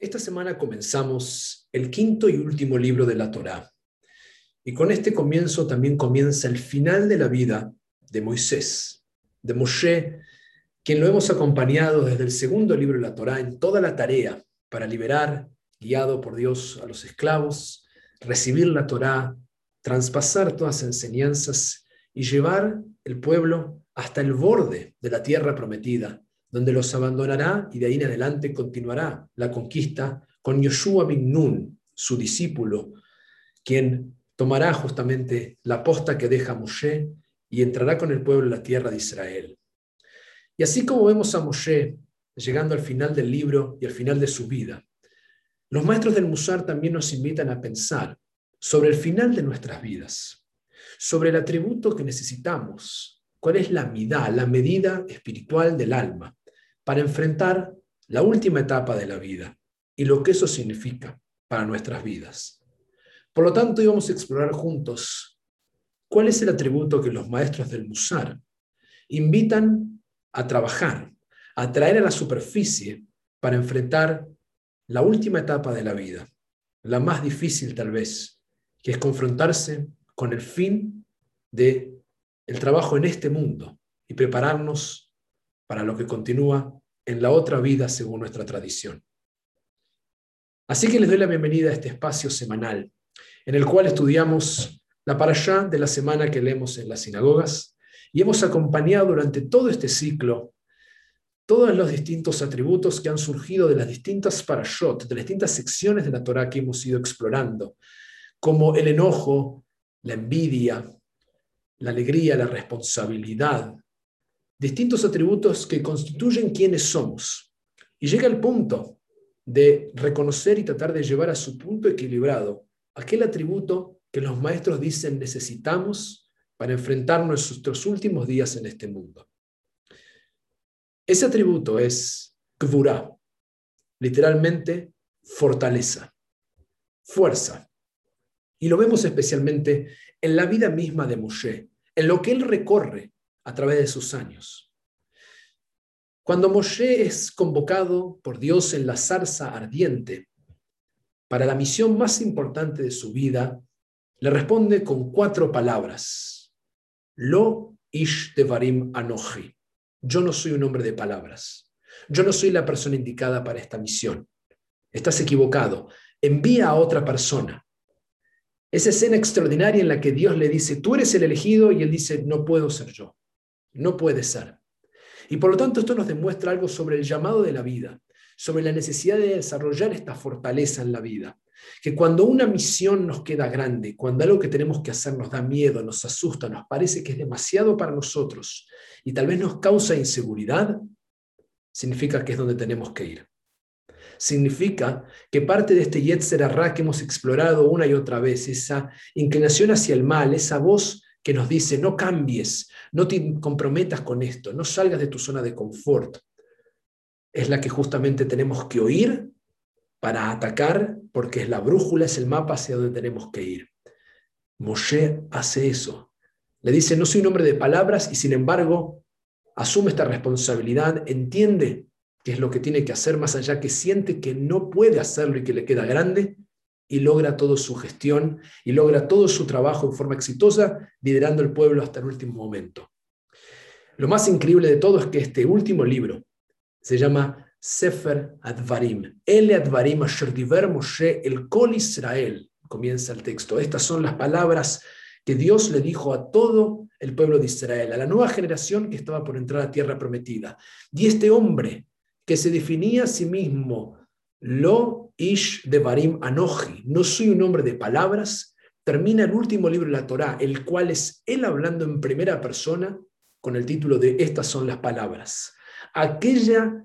Esta semana comenzamos el quinto y último libro de la Torá. Y con este comienzo también comienza el final de la vida de Moisés, de Moshe, quien lo hemos acompañado desde el segundo libro de la Torá en toda la tarea para liberar, guiado por Dios, a los esclavos, recibir la Torá, traspasar todas las enseñanzas y llevar el pueblo hasta el borde de la tierra prometida, donde los abandonará y de ahí en adelante continuará la conquista con Yoshua bin Nun, su discípulo, quien tomará justamente la posta que deja Moshe y entrará con el pueblo en la tierra de Israel. Y así como vemos a Moshe llegando al final del libro y al final de su vida, los maestros del Musar también nos invitan a pensar sobre el final de nuestras vidas, sobre el atributo que necesitamos, cuál es la midá, la medida espiritual del alma, para enfrentar la última etapa de la vida y lo que eso significa para nuestras vidas. Por lo tanto, íbamos a explorar juntos cuál es el atributo que los maestros del Musar invitan a trabajar, a traer a la superficie para enfrentar la última etapa de la vida, la más difícil tal vez, que es confrontarse con el fin de el trabajo en este mundo y prepararnos para lo que continúa en la otra vida según nuestra tradición. Así que les doy la bienvenida a este espacio semanal en el cual estudiamos la parashá de la semana que leemos en las sinagogas y hemos acompañado durante todo este ciclo todos los distintos atributos que han surgido de las distintas parashot, de las distintas secciones de la Torah que hemos ido explorando, como el enojo, la envidia, la alegría, la responsabilidad, distintos atributos que constituyen quienes somos. Y llega el punto de reconocer y tratar de llevar a su punto equilibrado aquel atributo que los maestros dicen necesitamos para enfrentar nuestros últimos días en este mundo. Ese atributo es Kvura, literalmente fortaleza, fuerza. Y lo vemos especialmente en la vida misma de Moshe, en lo que él recorre a través de sus años. Cuando Moshe es convocado por Dios en la zarza ardiente para la misión más importante de su vida, le responde con cuatro palabras. Lo ish devarim anoji. Yo no soy un hombre de palabras. Yo no soy la persona indicada para esta misión. Estás equivocado. Envía a otra persona. Esa escena extraordinaria en la que Dios le dice, tú eres el elegido, y él dice, no puedo ser yo. No puede ser. Y por lo tanto esto nos demuestra algo sobre el llamado de la vida, sobre la necesidad de desarrollar esta fortaleza en la vida. Que cuando una misión nos queda grande, cuando algo que tenemos que hacer nos da miedo, nos asusta, nos parece que es demasiado para nosotros y tal vez nos causa inseguridad, significa que es donde tenemos que ir. Significa que parte de este Yetzer Ra que hemos explorado una y otra vez, esa inclinación hacia el mal, esa voz que nos dice, no cambies, no te comprometas con esto, no salgas de tu zona de confort. Es la que justamente tenemos que oír para atacar, porque es la brújula, es el mapa hacia donde tenemos que ir. Moshe hace eso. Le dice, no soy un hombre de palabras y sin embargo asume esta responsabilidad, entiende qué es lo que tiene que hacer más allá que siente que no puede hacerlo y que le queda grande y logra toda su gestión y logra todo su trabajo en forma exitosa, liderando el pueblo hasta el último momento. Lo más increíble de todo es que este último libro se llama Sefer Advarim. El Advarim Asher Moshe el Kol Israel. Comienza el texto. Estas son las palabras que Dios le dijo a todo el pueblo de Israel, a la nueva generación que estaba por entrar a tierra prometida. Y este hombre que se definía a sí mismo Lo Ish de Barim Anoji, no soy un hombre de palabras, termina el último libro de la Torá, el cual es él hablando en primera persona con el título de Estas son las palabras. Aquella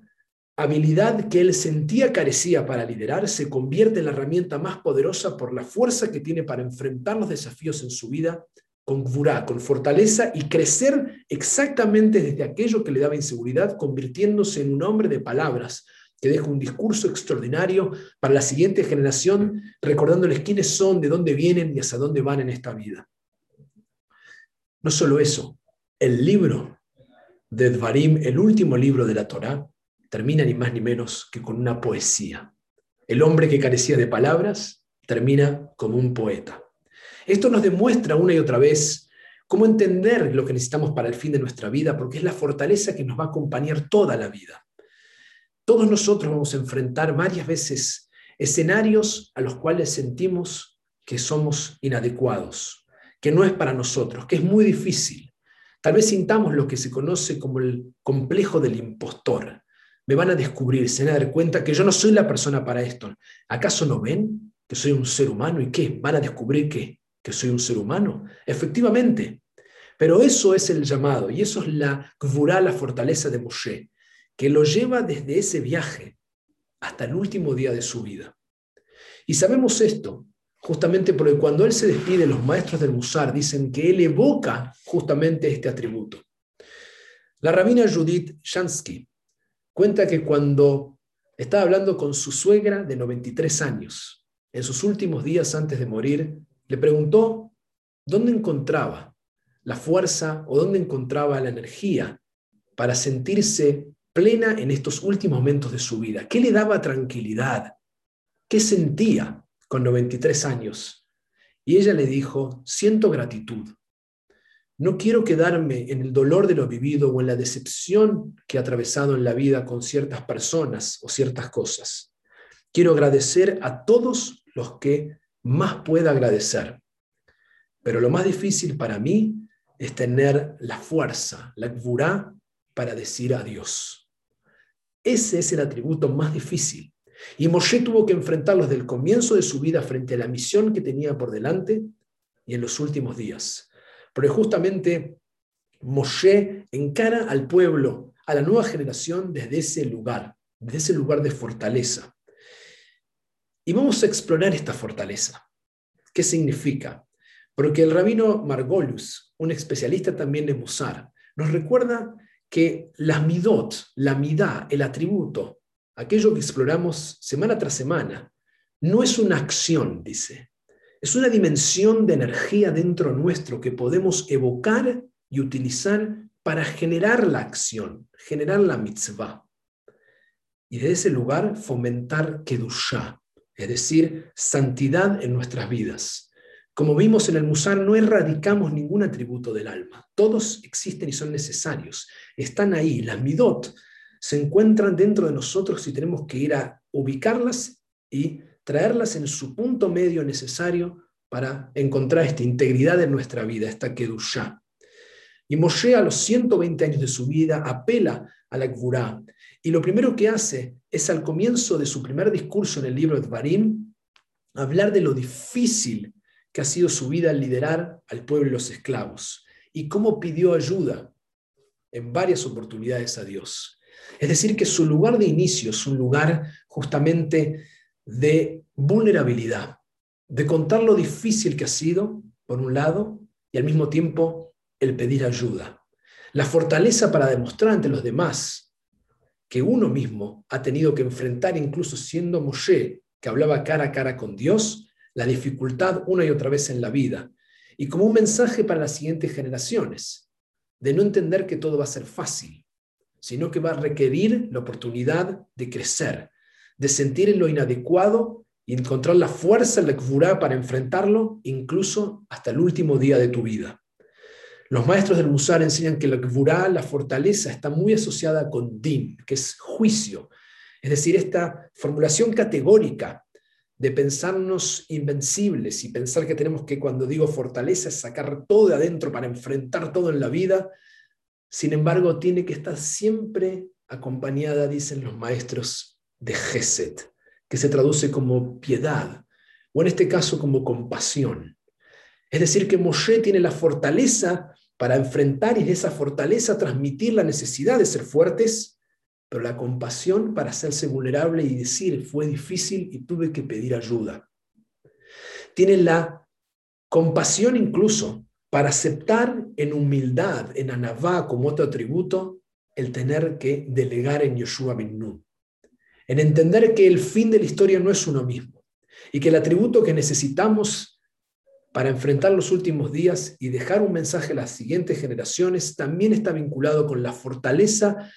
habilidad que él sentía carecía para liderar se convierte en la herramienta más poderosa por la fuerza que tiene para enfrentar los desafíos en su vida con gvurá, con fortaleza y crecer exactamente desde aquello que le daba inseguridad, convirtiéndose en un hombre de palabras, que deja un discurso extraordinario para la siguiente generación, recordándoles quiénes son, de dónde vienen y hacia dónde van en esta vida. No solo eso, el libro de Dvarim, el último libro de la Torá, termina ni más ni menos que con una poesía. El hombre que carecía de palabras termina como un poeta. Esto nos demuestra una y otra vez cómo entender lo que necesitamos para el fin de nuestra vida, porque es la fortaleza que nos va a acompañar toda la vida. Todos nosotros vamos a enfrentar varias veces escenarios a los cuales sentimos que somos inadecuados, que no es para nosotros, que es muy difícil. Tal vez sintamos lo que se conoce como el complejo del impostor. Me van a descubrir, se van a dar cuenta que yo no soy la persona para esto. ¿Acaso no ven que soy un ser humano y qué? ¿Van a descubrir qué? que soy un ser humano. Efectivamente. Pero eso es el llamado y eso es la gvurá, la fortaleza de Moshe, que lo lleva desde ese viaje hasta el último día de su vida. Y sabemos esto justamente porque cuando él se despide, los maestros del Musar dicen que él evoca justamente este atributo. La rabina Judith Shansky cuenta que cuando estaba hablando con su suegra de 93 años, en sus últimos días antes de morir, le preguntó dónde encontraba la fuerza o dónde encontraba la energía para sentirse plena en estos últimos momentos de su vida. ¿Qué le daba tranquilidad? ¿Qué sentía con 93 años? Y ella le dijo, siento gratitud. No quiero quedarme en el dolor de lo vivido o en la decepción que he atravesado en la vida con ciertas personas o ciertas cosas. Quiero agradecer a todos los que más pueda agradecer. Pero lo más difícil para mí es tener la fuerza, la gvurá, para decir adiós. Ese es el atributo más difícil. Y Moshe tuvo que enfrentarlo desde el comienzo de su vida frente a la misión que tenía por delante y en los últimos días. Porque justamente Moshe encara al pueblo, a la nueva generación desde ese lugar, desde ese lugar de fortaleza. Y vamos a explorar esta fortaleza. ¿Qué significa? Porque el rabino Margolus, un especialista también de Musar, nos recuerda que la midot, la midá, el atributo, aquello que exploramos semana tras semana, no es una acción, dice. Es una dimensión de energía dentro nuestro que podemos evocar y utilizar para generar la acción, generar la mitzvah. Y desde ese lugar fomentar Kedushá, es decir, santidad en nuestras vidas. Como vimos en el Musar, no erradicamos ningún atributo del alma. Todos existen y son necesarios. Están ahí. Las midot se encuentran dentro de nosotros y tenemos que ir a ubicarlas y traerlas en su punto medio necesario para encontrar esta integridad en nuestra vida, esta kedushá. Y Moshe a los 120 años de su vida apela a la Gvurá. Y lo primero que hace es al comienzo de su primer discurso en el libro de Dvarim, hablar de lo difícil que ha sido su vida al liderar al pueblo y los esclavos y cómo pidió ayuda en varias oportunidades a Dios. Es decir, que su lugar de inicio es un lugar justamente de vulnerabilidad, de contar lo difícil que ha sido, por un lado, y al mismo tiempo el pedir ayuda. La fortaleza para demostrar ante los demás que uno mismo ha tenido que enfrentar, incluso siendo Moshe, que hablaba cara a cara con Dios, la dificultad una y otra vez en la vida. Y como un mensaje para las siguientes generaciones, de no entender que todo va a ser fácil, sino que va a requerir la oportunidad de crecer, de sentir en lo inadecuado y encontrar la fuerza, la kfurá para enfrentarlo, incluso hasta el último día de tu vida. Los maestros del Musar enseñan que la Gvurá, la fortaleza, está muy asociada con Din, que es juicio. Es decir, esta formulación categórica de pensarnos invencibles y pensar que tenemos que, cuando digo fortaleza, sacar todo de adentro para enfrentar todo en la vida. Sin embargo, tiene que estar siempre acompañada, dicen los maestros, de Geset, que se traduce como piedad, o en este caso como compasión. Es decir, que Moshe tiene la fortaleza para enfrentar y de esa fortaleza transmitir la necesidad de ser fuertes, pero la compasión para hacerse vulnerable y decir, fue difícil y tuve que pedir ayuda. Tiene la compasión incluso para aceptar en humildad, en anavá como otro atributo, el tener que delegar en Yoshua bin Nun. En entender que el fin de la historia no es uno mismo y que el atributo que necesitamos para enfrentar los últimos días y dejar un mensaje a las siguientes generaciones también está vinculado con la fortaleza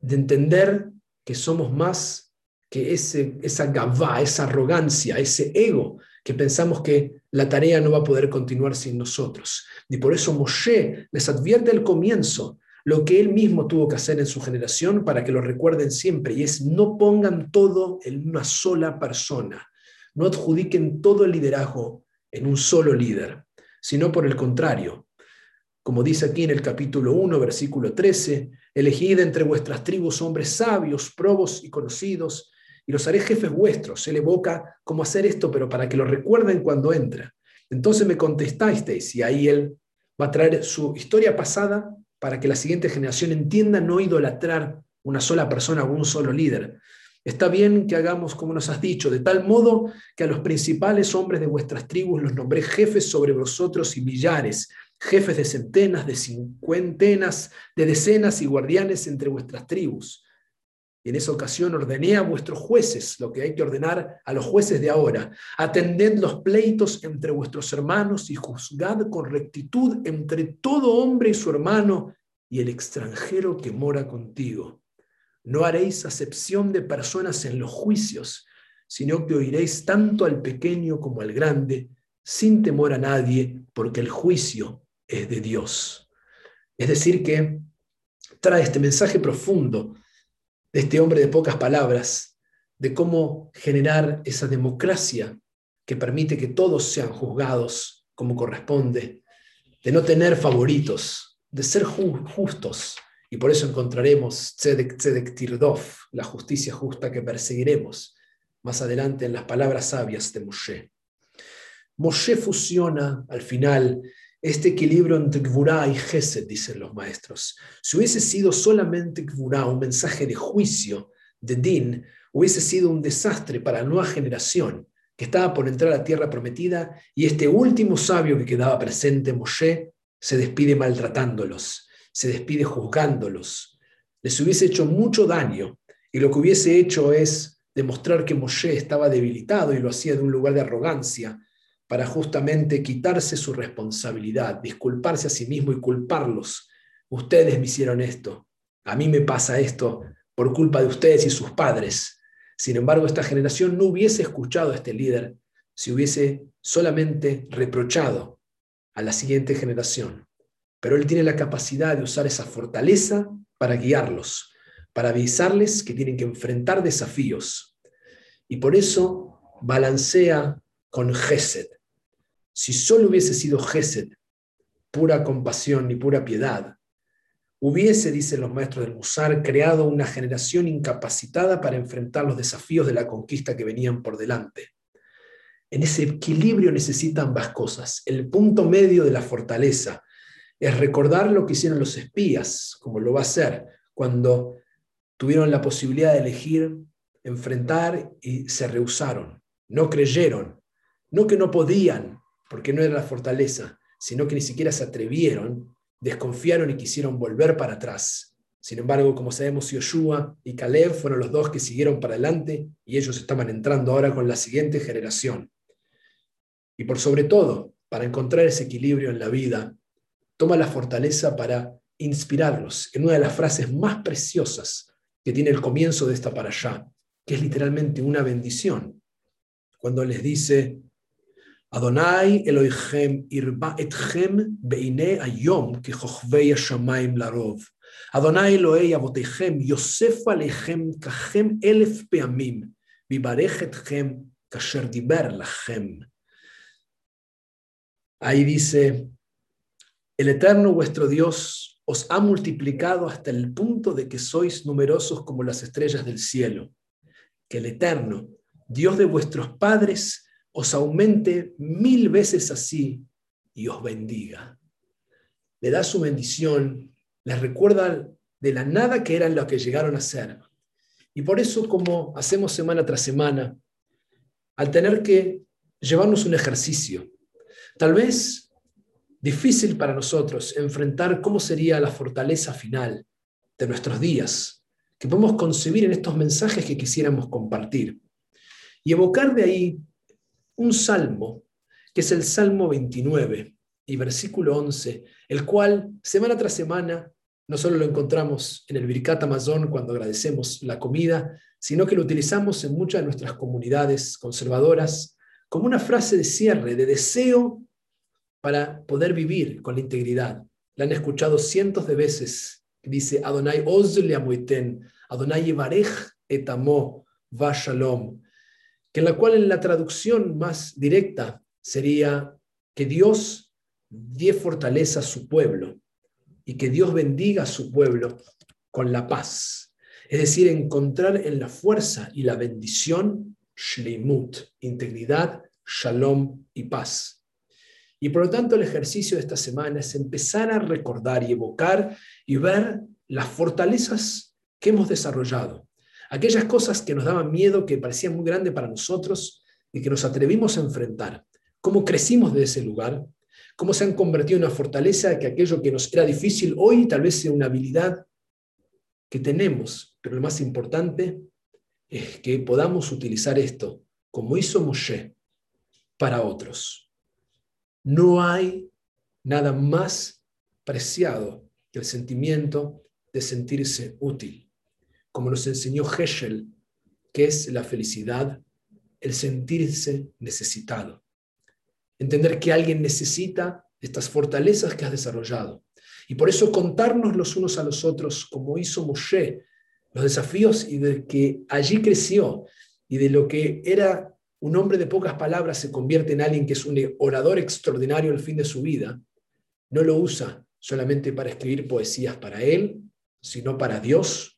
de entender que somos más que ese, esa gavá, esa arrogancia, ese ego, que pensamos que la tarea no va a poder continuar sin nosotros. Y por eso Moshe les advierte al comienzo lo que él mismo tuvo que hacer en su generación para que lo recuerden siempre, y es no pongan todo en una sola persona, no adjudiquen todo el liderazgo en un solo líder, sino por el contrario. Como dice aquí en el capítulo 1, versículo 13, elegid entre vuestras tribus hombres sabios, probos y conocidos, y los haré jefes vuestros. Se le evoca cómo hacer esto, pero para que lo recuerden cuando entra. Entonces me contestasteis, y ahí él va a traer su historia pasada para que la siguiente generación entienda no idolatrar una sola persona o un solo líder. Está bien que hagamos como nos has dicho, de tal modo que a los principales hombres de vuestras tribus los nombré jefes sobre vosotros y millares, jefes de centenas, de cincuentenas, de decenas y guardianes entre vuestras tribus. Y en esa ocasión ordené a vuestros jueces, lo que hay que ordenar a los jueces de ahora, atended los pleitos entre vuestros hermanos y juzgad con rectitud entre todo hombre y su hermano y el extranjero que mora contigo. No haréis acepción de personas en los juicios, sino que oiréis tanto al pequeño como al grande, sin temor a nadie, porque el juicio es de Dios. Es decir, que trae este mensaje profundo de este hombre de pocas palabras, de cómo generar esa democracia que permite que todos sean juzgados como corresponde, de no tener favoritos, de ser justos. Y por eso encontraremos Tzedek, Tzedek Tirdov, la justicia justa que perseguiremos más adelante en las palabras sabias de Moshe. Moshe fusiona al final este equilibrio entre Gvurá y Gesed, dicen los maestros. Si hubiese sido solamente Gvurá, un mensaje de juicio, de Din, hubiese sido un desastre para la nueva generación que estaba por entrar a la tierra prometida y este último sabio que quedaba presente, Moshe, se despide maltratándolos, se despide juzgándolos. Les hubiese hecho mucho daño y lo que hubiese hecho es demostrar que Moshe estaba debilitado y lo hacía de un lugar de arrogancia para justamente quitarse su responsabilidad, disculparse a sí mismo y culparlos. Ustedes me hicieron esto, a mí me pasa esto por culpa de ustedes y sus padres. Sin embargo, esta generación no hubiese escuchado a este líder si hubiese solamente reprochado a la siguiente generación. Pero él tiene la capacidad de usar esa fortaleza para guiarlos, para avisarles que tienen que enfrentar desafíos. Y por eso balancea con Gesed, si solo hubiese sido Gesed, pura compasión y pura piedad, hubiese, dicen los maestros del Musar, creado una generación incapacitada para enfrentar los desafíos de la conquista que venían por delante. En ese equilibrio necesitan ambas cosas. El punto medio de la fortaleza es recordar lo que hicieron los espías, como lo va a hacer cuando tuvieron la posibilidad de elegir, enfrentar y se rehusaron. No creyeron, no que no podían, porque no era la fortaleza, sino que ni siquiera se atrevieron, desconfiaron y quisieron volver para atrás. Sin embargo, como sabemos, Yoshua y Caleb fueron los dos que siguieron para adelante y ellos estaban entrando ahora con la siguiente generación. Y por sobre todo, para encontrar ese equilibrio en la vida, toma la fortaleza para inspirarlos en una de las frases más preciosas que tiene el comienzo de esta para allá, que es literalmente una bendición. Cuando les dice, Adonai Elohim irba etchem beine ayom que chochvei shamayim larov. Adonai Elohei avotechem yosef alechem kachem elef peamim vibarech kasher diber lachem. Ahí dice, el Eterno vuestro Dios os ha multiplicado hasta el punto de que sois numerosos como las estrellas del cielo. Que el Eterno, Dios de vuestros padres, os aumente mil veces así y os bendiga. Le da su bendición, les recuerda de la nada que eran lo que llegaron a ser. Y por eso, como hacemos semana tras semana, al tener que llevarnos un ejercicio, tal vez difícil para nosotros enfrentar cómo sería la fortaleza final de nuestros días, que podemos concebir en estos mensajes que quisiéramos compartir. Y evocar de ahí un salmo, que es el Salmo 29 y versículo 11, el cual semana tras semana no solo lo encontramos en el Birkat Amazon cuando agradecemos la comida, sino que lo utilizamos en muchas de nuestras comunidades conservadoras como una frase de cierre, de deseo para poder vivir con la integridad. La han escuchado cientos de veces. Dice Adonai Ozle Amoiten, Adonai Yevarech etamo va shalom, que en la cual en la traducción más directa sería que Dios dé fortaleza a su pueblo y que Dios bendiga a su pueblo con la paz. Es decir, encontrar en la fuerza y la bendición shleimut, integridad, shalom y paz. Y por lo tanto el ejercicio de esta semana es empezar a recordar y evocar y ver las fortalezas que hemos desarrollado, aquellas cosas que nos daban miedo, que parecían muy grandes para nosotros y que nos atrevimos a enfrentar, cómo crecimos de ese lugar, cómo se han convertido en una fortaleza que aquello que nos era difícil hoy tal vez sea una habilidad que tenemos, pero lo más importante es que podamos utilizar esto, como hizo Moshe, para otros. No hay nada más preciado que el sentimiento de sentirse útil, como nos enseñó Heschel, que es la felicidad, el sentirse necesitado. Entender que alguien necesita estas fortalezas que has desarrollado. Y por eso contarnos los unos a los otros, como hizo Moshe, los desafíos y de que allí creció y de lo que era un hombre de pocas palabras se convierte en alguien que es un orador extraordinario al fin de su vida, no lo usa solamente para escribir poesías para él, sino para Dios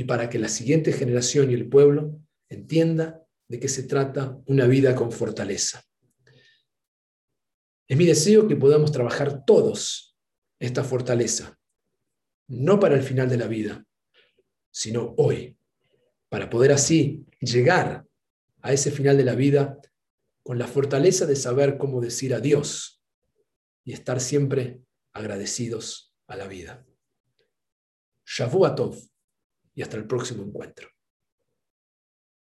y para que la siguiente generación y el pueblo entienda de qué se trata una vida con fortaleza. Es mi deseo que podamos trabajar todos esta fortaleza, no para el final de la vida, sino hoy, para poder así llegar a ese final de la vida con la fortaleza de saber cómo decir adiós y estar siempre agradecidos a la vida. Shavuatov y hasta el próximo encuentro.